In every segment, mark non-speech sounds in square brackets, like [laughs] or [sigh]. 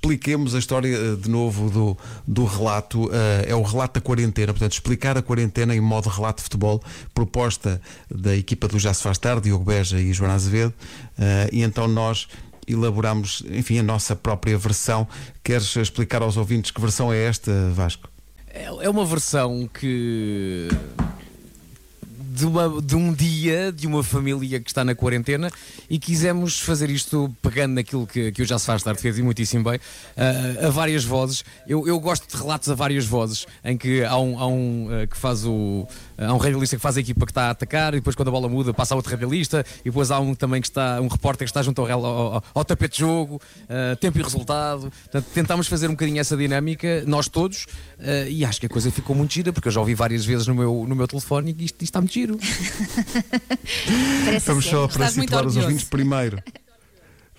expliquemos a história eh, de novo do, do relato. Eh, é o relato da quarentena, portanto, explicar a quarentena em modo relato de futebol, proposta da equipa do Já Se Faz Tarde, Diogo Beja e Joana Azevedo. Eh, e então nós elaboramos, enfim, a nossa própria versão. Queres explicar aos ouvintes que versão é esta, Vasco? É é uma versão que. De, uma- de um dia de uma família que está na quarentena e quisemos fazer isto pegando naquilo que, que o Já Se Faz Tarde fez e muitíssimo bem, ah, a várias vozes. Eu, eu gosto de relatos a várias vozes, em que há um, há um ah, que faz o. Há um radialista que faz a equipa que está a atacar e depois quando a bola muda passa a outro radialista e depois há um também que está, um repórter que está junto ao, ao, ao- tapete de jogo, ah, tempo e resultado. Portanto, tentámos fazer um bocadinho essa dinâmica, nós todos, e acho que a coisa ficou muito gira, porque eu já ouvi várias vezes no meu, no meu telefone e isto, isto está muito giro. Parece Vamos só sério. para Estás situar os ouvintes primeiro.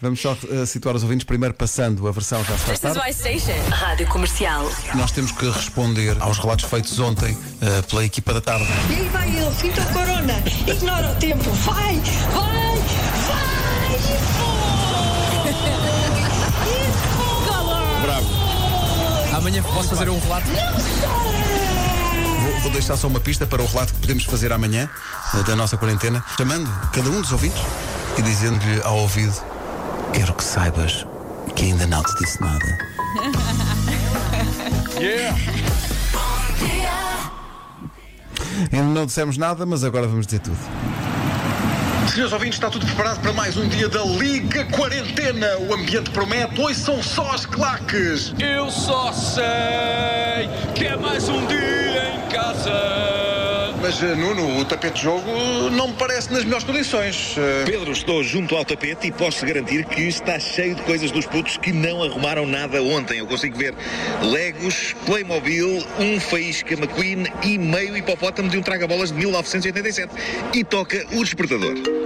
Vamos só eh, situar os ouvintes primeiro passando a versão Já Se Faz This is Tarde. Rádio Comercial. Nós temos que responder aos relatos feitos ontem eh, pela equipa da tarde. E aí vai ele, o corona, ignora o tempo, vai, vai, vai e Bravo. Amanhã posso fazer um relato? Vou, vou deixar só uma pista para o relato que podemos fazer amanhã eh, da nossa quarentena, chamando cada um dos ouvintes e dizendo-lhe ao ouvido: Quero que saibas que ainda não te disse nada. [laughs] Ainda não dissemos nada, mas agora vamos dizer tudo. Senhores ouvintes, está tudo preparado para mais um dia da Liga Quarentena. O ambiente promete, hoje são só as claques. Eu só sei Mas, eh, Nuno, o tapete de jogo não me parece nas melhores condições. Eh, Pedro, estou junto ao tapete e posso garantir que está cheio de coisas dos putos que não arrumaram nada ontem. Eu consigo ver Legos, Playmobil, um Faísca McQueen e meio hipopótamo de um traga-bolas de 1987. E toca o despertador.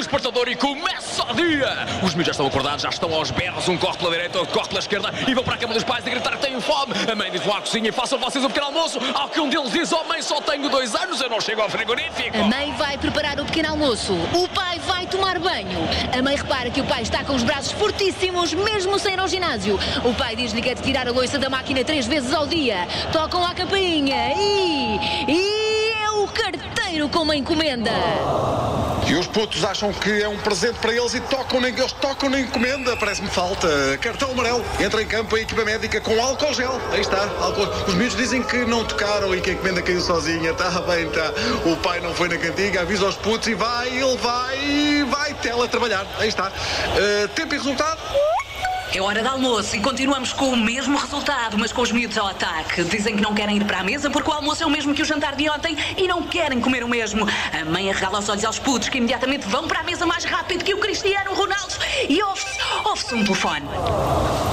Despertador e começa o dia. Os miúdos já estão acordados, já estão aos berros. Um corre pela direita, outro corre pela esquerda e vão para a cama dos pais a gritar que têm fome. A mãe diz: vão à cozinha e façam vocês um pequeno almoço. Ao que um deles diz: oh mãe, só tenho dois anos, eu não chego ao frigorífico. A mãe vai preparar o pequeno almoço. O pai vai tomar banho. A mãe repara que o pai está com os braços fortíssimos, mesmo sem ir ao ginásio. O pai diz-lhe que é de tirar a louça da máquina três vezes ao dia. Tocam à campainha e. E carteiro com uma encomenda. E os putos acham que é um presente para eles e tocam nem eles tocam na encomenda. Parece-me falta. Cartão amarelo. Entra em campo a equipa médica com álcool gel. Aí está. Álcool. Os miúdos dizem que não tocaram e que a encomenda caiu sozinha. Está bem, está. O pai não foi na cantiga, avisa aos putos e vai, ele vai, vai tela trabalhar. Aí está. Eh, tempo e resultado? É hora de almoço e continuamos com o mesmo resultado, mas com os miúdos ao ataque. Dizem que não querem ir para a mesa porque o almoço é o mesmo que o jantar de ontem e não querem comer o mesmo. A mãe arregala os olhos aos putos que imediatamente vão para a mesa mais rápido que o Cristiano Ronaldo e ouve-se ouve um telefone.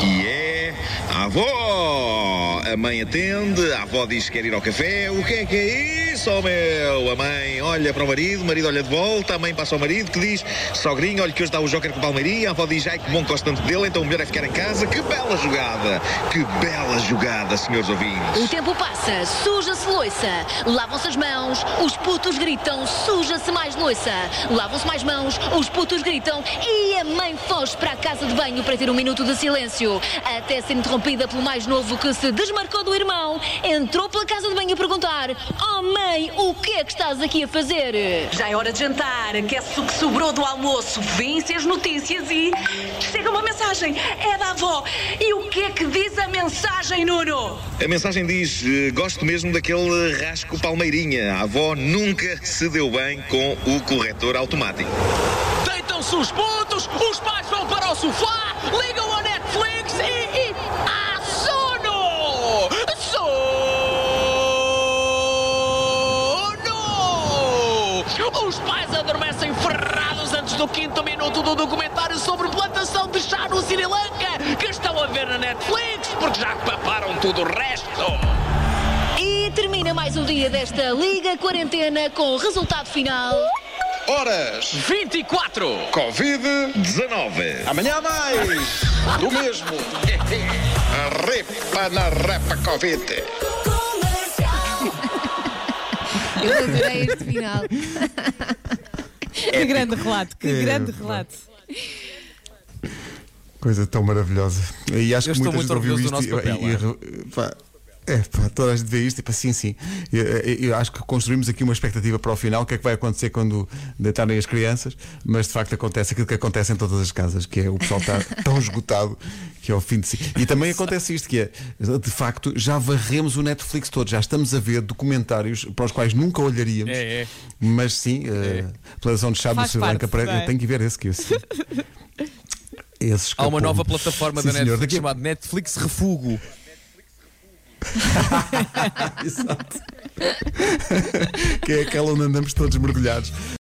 E é a avó. A mãe atende, a avó diz que quer ir ao café. O que é que é isso, oh meu? A mãe olha para o marido, o marido olha de volta, a mãe passa ao marido que diz: Sogrinho, olha que hoje dá o Joker com o Palmeirinha. A avó diz: Ai, que bom tanto dele, então o melhor é ficar em casa. Que bela jogada! Que bela jogada, senhores ouvintes. O tempo passa, suja-se loiça, lavam-se as mãos, os putos gritam, suja-se mais loiça, lavam-se mais mãos, os putos gritam e a mãe foge para a casa de banho para ter um minuto de silêncio, até ser interrompida pelo mais novo que se desmarcou do irmão, entrou pela casa de banho a perguntar: Oh mãe, o que é que estás aqui a fazer? Já é hora de jantar, aquece o que sobrou do almoço, vêm-se as notícias e chega uma mensagem, é da avó. E o que é que diz a mensagem, Nuno? A mensagem diz: eh, Gosto mesmo daquele rasco Palmeirinha. A avó nunca se deu bem com o corretor automático. Deitam-se os putos, os pais vão para o sofá, ligam do quinto minuto do documentário sobre plantação de chá no Sri Lanka, que estão a ver na Netflix, porque já paparam tudo o resto. E termina mais um dia desta Liga Quarentena com o resultado final. Horas. 24. Covid-19. Amanhã mais. Do mesmo. Repa na repa Covid. Eu adorei este final. [laughs] [laughs] que grande relato, que grande relato. coisa tão maravilhosa. E acho Eu que muita gente muito ouviu isto do nosso e- e- papel, e- pá, é, pá, toda a gente vê isto e pá, sim, sim. Eu, eu- eu acho que construímos aqui uma expectativa para o final, o que é que vai acontecer quando deitarem as crianças, mas de facto acontece aquilo que acontece em todas as casas, que é o pessoal está [laughs] tão esgotado que é o fim de si. E também acontece isto, que é, de facto, já varremos o Netflix todo, já estamos a ver documentários para os quais nunca olharíamos, É, é. mas sim, eh, a declaração de Chá do Sri Lanka, não é? eu tenho que ver esse que esse. [laughs] Esse Há uma nova plataforma Sim, da senhor. Netflix Daqui a- chamada Netflix Refugo. [laughs] Exato. que é aquela onde andamos todos mergulhados.